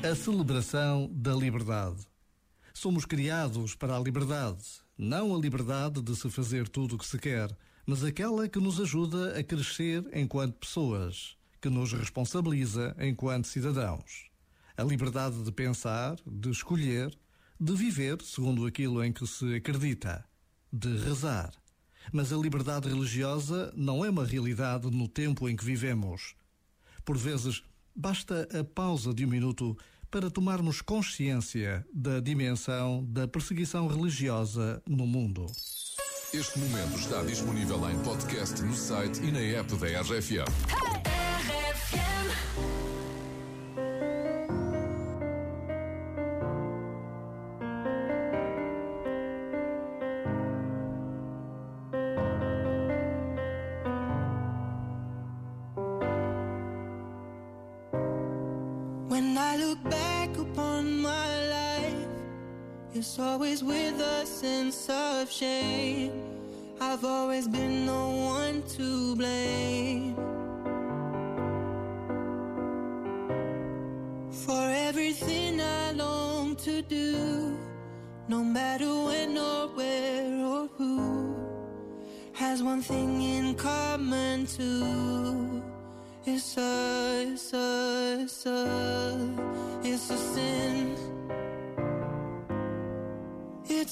A celebração da liberdade. Somos criados para a liberdade, não a liberdade de se fazer tudo o que se quer, mas aquela que nos ajuda a crescer enquanto pessoas, que nos responsabiliza enquanto cidadãos. A liberdade de pensar, de escolher, de viver segundo aquilo em que se acredita, de rezar. Mas a liberdade religiosa não é uma realidade no tempo em que vivemos. Por vezes, basta a pausa de um minuto para tomarmos consciência da dimensão da perseguição religiosa no mundo. Este momento está disponível em podcast no site e na app da RFM. When look back upon my life, it's always with a sense of shame. I've always been the one to blame for everything I long to do, no matter when or where or who, has one thing in common too. It's us, a, it's a,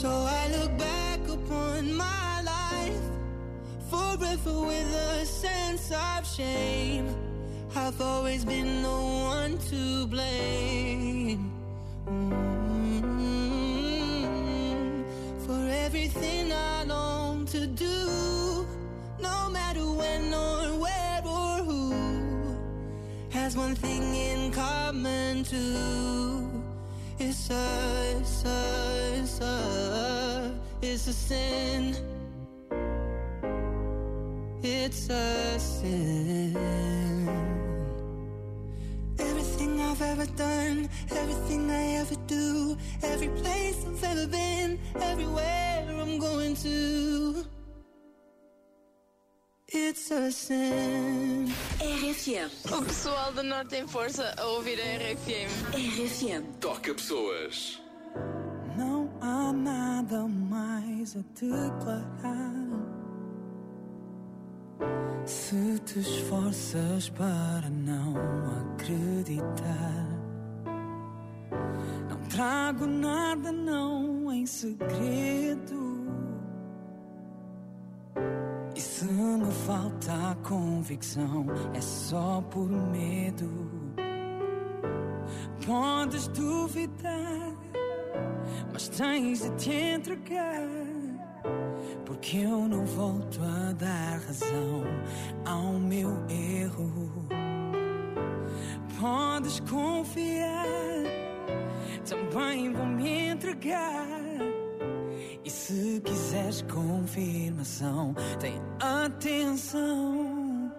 So I look back upon my life forever with a sense of shame. I've always been the one to blame. Mm, For everything I long to do, no matter when or where or who, has one thing in common too. It's a, it's a sin. It's a sin. Everything I've ever done, everything I ever do, every place I've ever been, everywhere I'm going to. It's a sin. RFM. O pessoal do Norte em Força a ouvir a RFM. RFM. Toca pessoas. Há nada mais a declarar. Se te esforças para não acreditar, não trago nada, não em segredo. E se me falta a convicção, é só por medo. Podes duvidar mas tens de te entregar. Porque eu não volto a dar razão ao meu erro. Podes confiar, também vou me entregar. E se quiseres confirmação, tem atenção.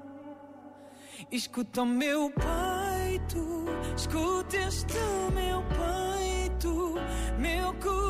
Escuta o meu peito, escuta este meu peito, meu coração.